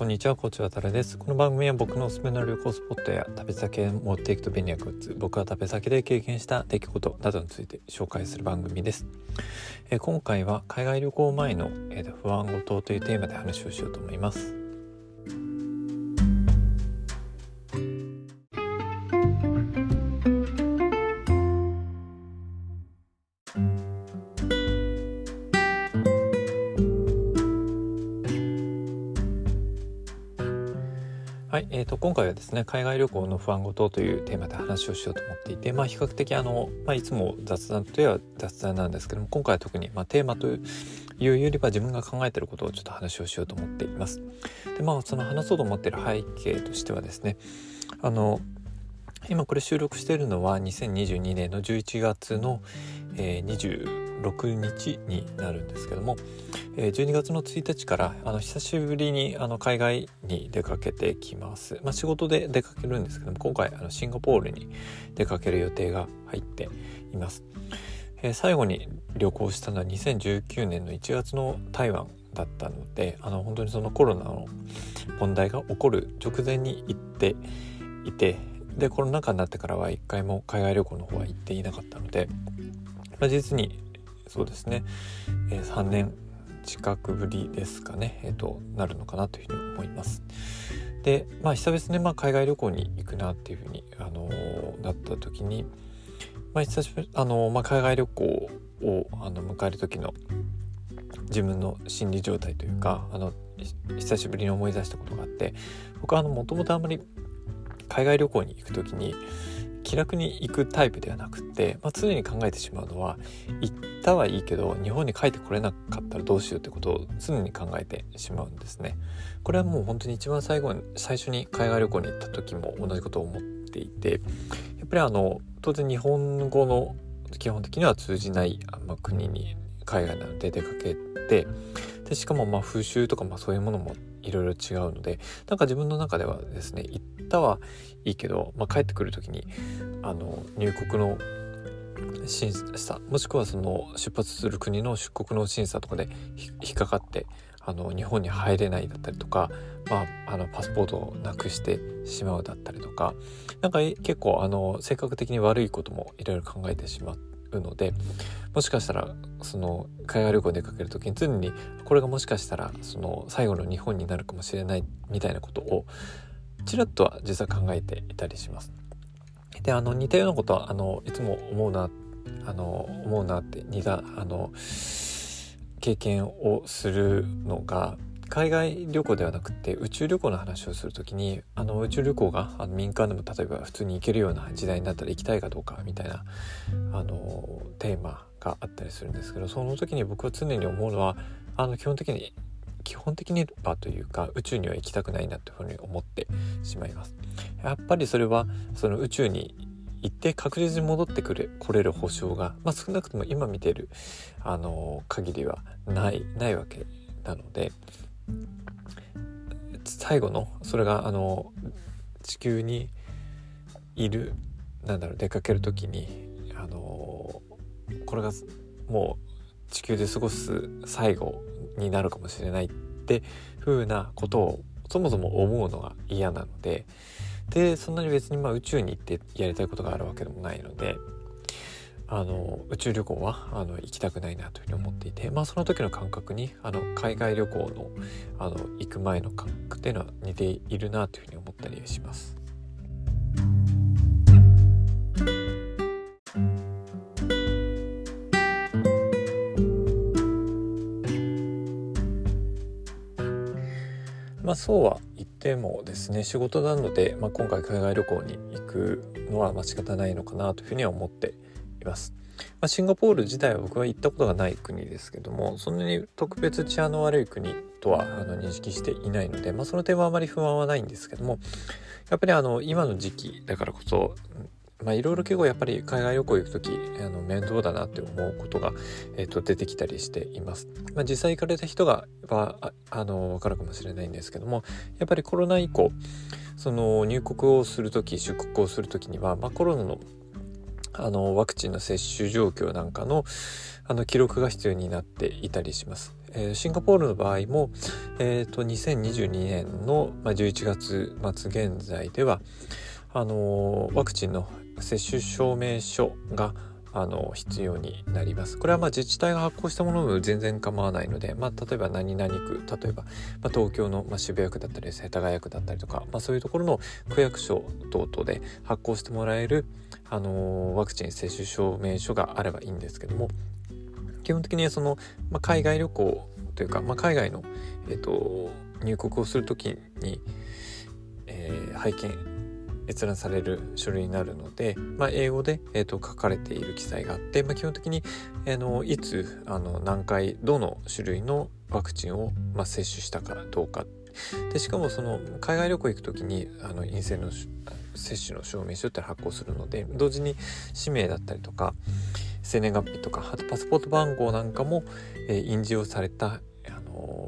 こんにちは、コーチ渡です。この番組は僕のおすすめの旅行スポットや食べ先へ持っていくと便利なグッズ、僕は食べ先で経験した出来事などについて紹介する番組です。えー、今回は海外旅行前の、えー、不安事というテーマで話をしようと思います。い、えーと、今回はですね海外旅行の不安事というテーマで話をしようと思っていて、まあ、比較的あの、まあ、いつも雑談といえば雑談なんですけども今回は特に、まあ、テーマというよりは自分が考えていることをちょっと話をしようと思っています。でまあその話そうと思ってる背景としてはですねあの今これ収録しているのは2022年の11月の、えー、6日になるんですけども、え12月の1日からあの久しぶりにあの海外に出かけてきます、まあ、仕事で出かけるんですけども今回あのシンガポールに出かける予定が入っています、えー、最後に旅行したのは2019年の1月の台湾だったのであの本当にそのコロナの問題が起こる直前に行っていてでコロナ禍になってからは一回も海外旅行の方は行っていなかったので、まあ、実にそうですね、えー、3年近くぶりですかね、えーと、なるのかなというふうに思います。でまあ久々に、まあ、海外旅行に行くなっていうふうに、あのー、なった時に、まあ久しぶりあのー、まあ、海外旅行をあの迎える時の自分の心理状態というかあの久しぶりに思い出したことがあって僕はもともとあんまり海外旅行に行く時に気楽に行くタイプではなくて、まあ、常に考えてしまうのは行ったはいいけど日本に帰ってこれなかったらどうしようってことを常に考えてしまうんですね。これはもう本当に一番最後に最初に海外旅行に行った時も同じことを思っていてやっぱりあの当然日本語の基本的には通じない、まあ、国に海外なので出かけてでしかもまあ風習とかまあそういうものもいろいろ違うのでなんか自分の中ではですね行ったはいいけど、まあ、帰ってくる時にあの入国の審査もしくはその出発する国の出国の審査とかで引っかかってあの日本に入れないだったりとか、まあ、あのパスポートをなくしてしまうだったりとか何か結構あの性格的に悪いこともいろいろ考えてしまうのでもしかしたらその海外旅行に出かける時に常にこれがもしかしたらその最後の日本になるかもしれないみたいなことをちらっとは実は考えていたりします。であの似たようなことはあのいつも思うなあの思うなって似たあの経験をするのが海外旅行ではなくて宇宙旅行の話をする時にあの宇宙旅行があの民間でも例えば普通に行けるような時代になったら行きたいかどうかみたいなあのテーマがあったりするんですけどその時に僕は常に思うのはあの基本的に基本的にはというか宇宙には行きたくないなというふうに思ってしまいます。やっぱりそれはその宇宙に行って確実に戻ってくれ来れる保証が、まあ、少なくとも今見てるあの限りはないないわけなので最後のそれがあの地球にいるなんだろう出かける時にあのこれがもう地球で過ごす最後になるかもしれないってふうなことをそもそも思うのが嫌なのででそんなに別にまあ宇宙に行ってやりたいことがあるわけでもないのであの宇宙旅行はあの行きたくないなというふうに思っていて、まあ、その時の感覚にあの海外旅行のあの行く前の感覚っていうのは似ているなというふうに思ったりします。まあそうは言ってもですね仕事なので、まあ、今回海外旅行に行くのはまあ仕方ないのかなというふうには思っています。まあ、シンガポール自体は僕は行ったことがない国ですけどもそんなに特別治安の悪い国とはあの認識していないので、まあ、その点はあまり不安はないんですけどもやっぱりあの今の時期だからこそまあいろいろ結構やっぱり海外旅行行く時あの面倒だなって思うことが、えー、と出てきたりしています。まあ、実際行かれた人がはああの分かるかもしれないんですけどもやっぱりコロナ以降その入国をする時出国をする時には、まあ、コロナのあのワクチンの接種状況なんかのあの記録が必要になっていたりします。えー、シンガポールの場合も、えーと、2022年の、まあ、11月末現在ではあのー、ワクチンの接種証明書があの必要になります。これはまあ自治体が発行したものも全然構わないので、まあ、例えば何々区例えば、まあ、東京の、まあ、渋谷区だったり世田谷区だったりとか、まあ、そういうところの区役所等々で発行してもらえる、あのワクチン接種証明書があればいいんですけども基本的にその、まあ、海外旅行というか、まあ、海外の、えーと、入国をする時に、えー、拝見閲覧される書類になるので、まあ、英語で、えーと、書かれている記載があって、まあ、基本的に、えー、のいつあの何回どの種類のワクチンを、まあ、接種したかどうか。でしかもその海外旅行行く時にあの陰性の接種の証明書って発行するので同時に氏名だったりとか生年月日とかあとパスポート番号なんかも、えー、印字をされた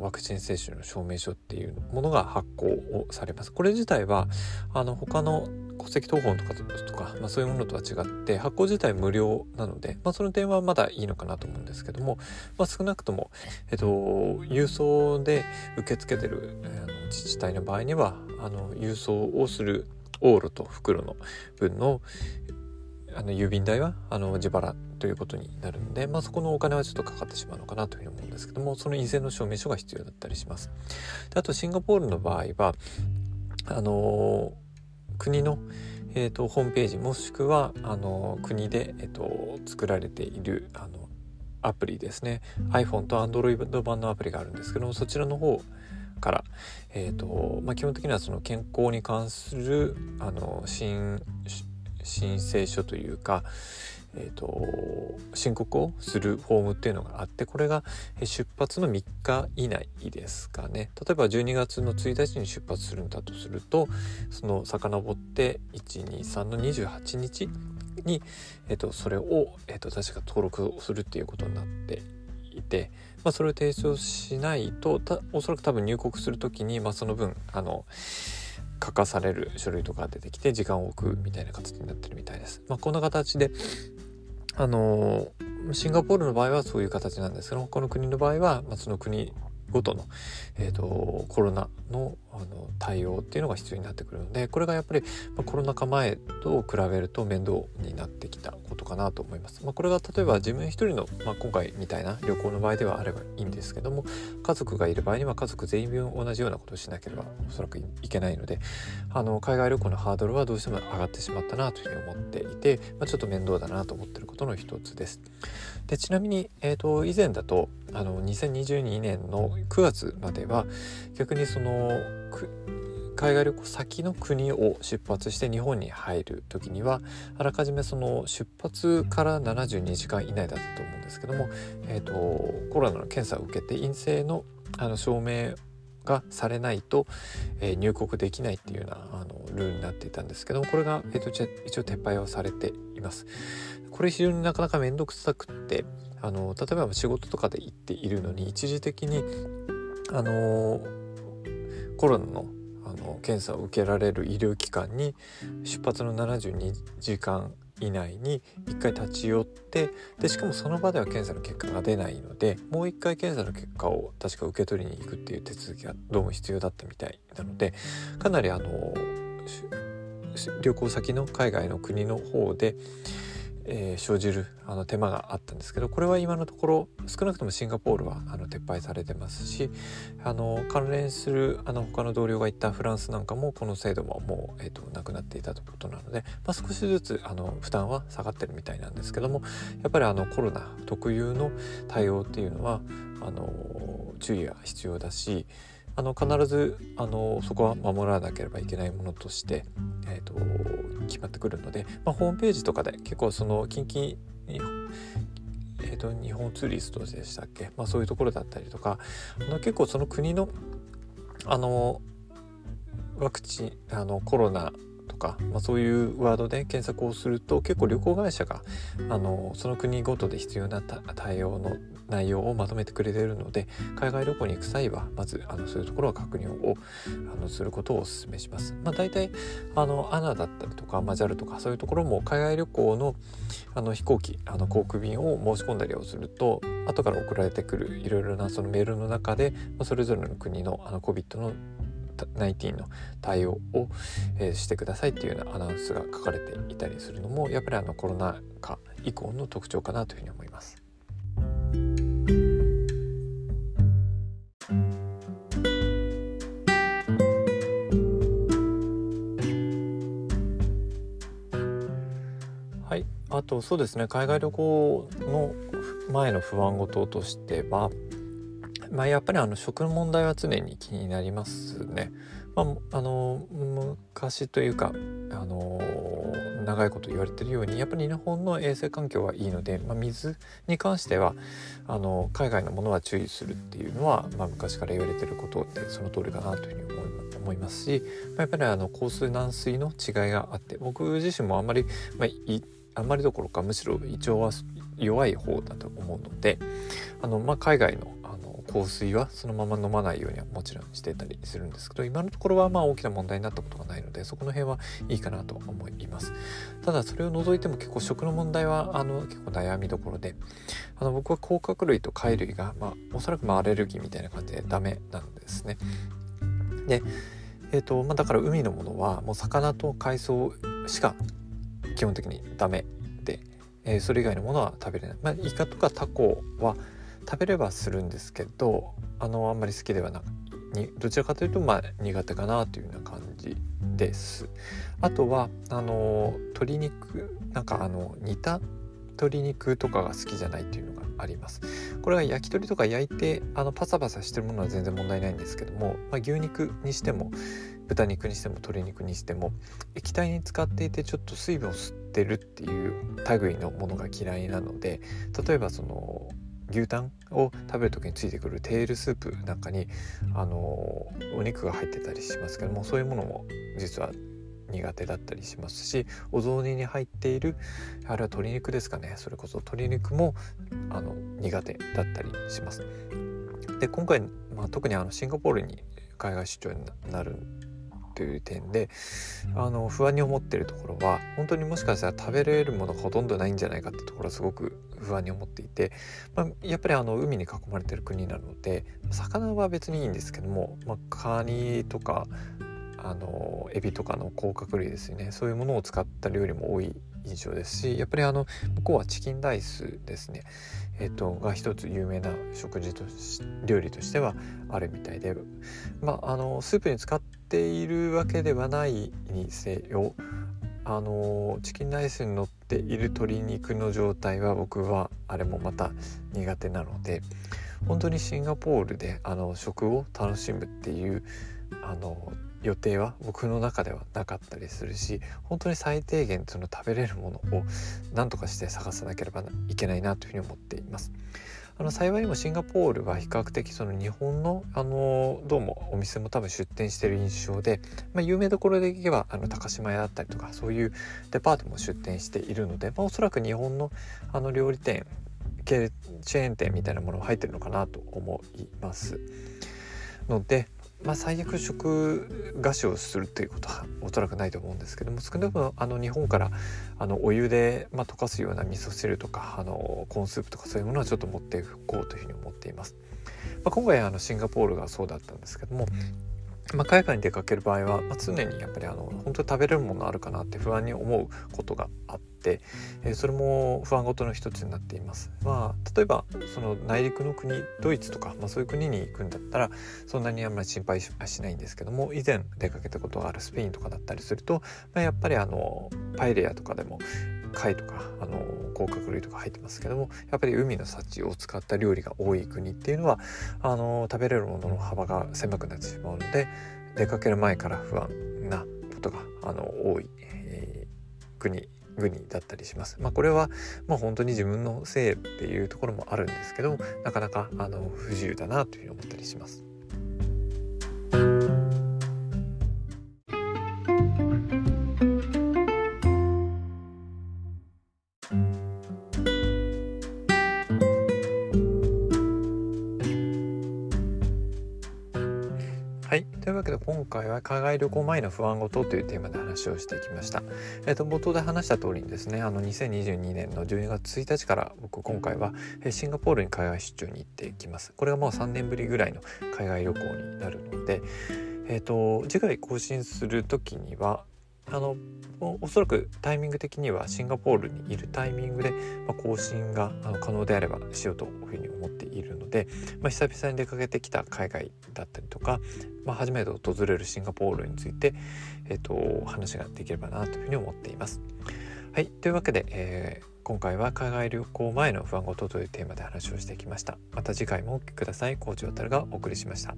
ワクチン接種の証明書っていうものが発行をされます。これ自体はあの他の戸籍謄本とかとか、まあ、そういうものとは違って発行自体無料なので、まあ、その点はまだいいのかなと思うんですけども、まあ、少なくとも、えっと、郵送で受け付けてる、あの自治体の場合にはあの郵送をする往路と袋の分のあの郵便代はあの自腹ということになるので、まあ、そこのお金はちょっとかかってしまうのかなというふうに思うんですけどもその陰性の証明書が必要だったりします。であとシンガポールの場合はあの国の、えーと、ホームページもしくはあの国で、えーと、作られているあのアプリですね iPhone と Android 版のアプリがあるんですけどもそちらの方から、えーとまあ、基本的にはその健康に関するあの申請書というか、えーと、申告をするフォームっていうのがあってこれが出発の3日以内ですかね。例えば12月の1日に出発するんだとするとその遡って123の28日に、えーと、それを、えーと、確か登録をするっていうことになっていて、まあ、それを提出しないとおそらく多分入国する時に、まあ、その分あの書かされる書類とか出てきて時間を置くみたいな形になってるみたいです。まあ、こんな形であのシンガポールの場合はそういう形なんですけど他の国の場合は、まあ、その国ごとの、えーと、コロナのあの対応っていうのが必要になってくるのでこれがやっぱり、ま、コロナ禍前と比べると面倒になってきたことかなと思います。まあ、これが例えば自分一人の、まあ、今回みたいな旅行の場合ではあればいいんですけども家族がいる場合には家族全員分同じようなことをしなければおそらくいけないのであの海外旅行のハードルはどうしても上がってしまったなというふうに思っていて、まあ、ちょっと面倒だなと思ってることの一つです。でちなみに、えーと、以前だとあの2022年の9月までは逆にその海外旅行先の国を出発して日本に入る時にはあらかじめその出発から72時間以内だったと思うんですけども、えーと、コロナの検査を受けて陰性のあの証明がされないと、えー、入国できないっていうようなあのルールになっていたんですけどもこれが、えーと、一応撤廃をされています。これ非常になかなか面倒くさくってあの例えば仕事とかで行っているのに一時的にあのコロナのあの検査を受けられる医療機関に出発の72時間以内に1回立ち寄ってでしかもその場では検査の結果が出ないのでもう1回検査の結果を確か受け取りに行くっていう手続きがどうも必要だったみたいなのでかなりあの旅行先の海外の国の方でえー、生じるあの手間があったんですけどこれは今のところ少なくともシンガポールはあの撤廃されてますしあの関連するあの他の同僚が言ったフランスなんかもこの制度ももう、えーと、なくなっていたということなので、まあ、少しずつあの負担は下がってるみたいなんですけどもやっぱりあのコロナ特有の対応っていうのはあの注意が必要だしあの必ずあのそこは守らなければいけないものとして、えーと、決まってくるので、まあ、ホームページとかで結構その近畿えーと、日本ツーリストでしたっけ、まあ、そういうところだったりとかあの結構その国のあのワクチンあのコロナとか、まあ、そういうワードで検索をすると結構旅行会社があのその国ごとで必要な対応の内容をまとめてくれているので海外旅行に行く際はまずあのそういうところは確認をあのすることをお勧めします。まあ、大体あの ANA だったりとか、まあ、JAL とかそういうところも海外旅行のあの飛行機あの航空便を申し込んだりをすると後から送られてくるいろいろなそのメールの中で、まあ、それぞれの国のあの COVID の19の対応を、えー、してくださいっていうようなアナウンスが書かれていたりするのもやっぱりあのコロナ禍以降の特徴かなというふうに思います。あとそうですね海外旅行の前の不安事としてはまあ、やっぱりあの食の問題は常に気になりますね。まあ、あの昔というかあの長いこと言われてるようにやっぱり日本の衛生環境はいいので、まあ、水に関してはあの海外のものは注意するっていうのは、まあ、昔から言われてることでその通りかなというふうに思いますし、まあ、やっぱりあの硬水軟水の違いがあって僕自身もあんまり、まあ、いあんまりどころかむしろ胃腸は弱い方だと思うのであの、まあ、海外の香水はそのまま飲まないようにはもちろんしてたりするんですけど今のところはまあ大きな問題になったことがないのでそこの辺はいいかなと思います。ただそれを除いても結構食の問題はあの結構悩みどころであの僕は甲殻類と貝類が、まあ、おそらくまあアレルギーみたいな感じでダメなんですね。でえーとまあ、だから海のものはもう魚と海藻しか基本的にダメで、えー、それ以外のものは食べれない、まあ、イカとかタコは食べればするんですけどあのあんまり好きではなくにどちらかというとまあ苦手かなというような感じです。あとはあの鶏肉なんかあの煮た鶏肉とかが好きじゃないっていうのがあります。これは焼き鳥とか焼いてあのパサパサしてるものは全然問題ないんですけども、まあ、牛肉にしても豚肉にしても鶏肉にしても液体に使っていてちょっと水分を吸ってるっていう類のものが嫌いなので例えばその牛タンを食べる時についてくるテールスープなんかにあのお肉が入ってたりしますけどもそういうものも実は苦手だったりしますしお雑煮に入っているあれは鶏肉ですかねそれこそ鶏肉もあの苦手だったりします。で今回、まあ、特にあのシンガポールに海外出張になるという点であの不安に思ってるところは本当にもしかしたら食べれるものがほとんどないんじゃないかってところはすごく不安に思っていて、まあ、やっぱりあの海に囲まれてる国なので魚は別にいいんですけども、まあ、カニとかあのエビとかの甲殻類ですよね。そういうものを使った料理も多い印象ですしやっぱりあの向こうはチキンライスですね、えーと、が一つ有名な食事とし料理としてはあるみたいでまああのスープに使ってているわけではないにせよあのチキンライスに乗っている鶏肉の状態は僕はあれもまた苦手なので本当にシンガポールであの食を楽しむっていうあの予定は僕の中ではなかったりするし本当に最低限その食べれるものを何とかして探さなければいけないなというふうに思っています。あの幸いにもシンガポールは比較的その日本のあのどうもお店も多分出店してる印象で、まあ、有名どころでいけばあの高島屋だったりとかそういうデパートも出店しているので、まあ、おそらく日本のあの料理店系チェーン店みたいなものが入ってるのかなと思います。のでまあ、最悪食菓子をするっていうことはおそらくないと思うんですけども少なくともあの日本からあのお湯で、まあ、溶かすような味噌汁とかあのコーンスープとかそういうものはちょっと持っていこうというふうに思っています。まあ、今回あのシンガポールがそうだったんですけどもまあ、海外に出かける場合は、まあ、常にやっぱりあの本当に食べれるものあるかなって不安に思うことがあって、えー、それも不安ごとの一つになっています。まあ、例えばその内陸の国ドイツとか、まあ、そういう国に行くんだったらそんなにあんまり心配はしないんですけども以前出かけたことがあるスペインとかだったりすると、まあ、やっぱりあのパエリアとかでも貝とかあの甲殻類とか入ってますけどもやっぱり海の幸を使った料理が多い国っていうのはあの食べれるものの幅が狭くなってしまうので出かける前から不安なことがあの多い、えー、国国だったりします。まあ、これは、まあ、本当に自分のせいっていうところもあるんですけどなかなかあの不自由だなというふうに思ったりします。海外旅行前の不安事というテーマで話をしていきました。えっ、ー、と冒頭で話した通りにですね、あの2022年の12月1日から僕今回はシンガポールに海外出張に行っていきます。これがもう3年ぶりぐらいの海外旅行になるので、えっ、ー、と次回更新する時にはあのおそらくタイミング的にはシンガポールにいるタイミングで、ま、更新が可能であればしようというふうに思っているので、まあ、久々に出かけてきた海外だったりとか、まあ、初めて訪れるシンガポールについて、えーと、話ができればなというふうに思っています。はい、というわけで、えー、今回は海外旅行前の不安事というテーマで話をしてきました。また次回もお聞きください。コーチ渡がお送りしました。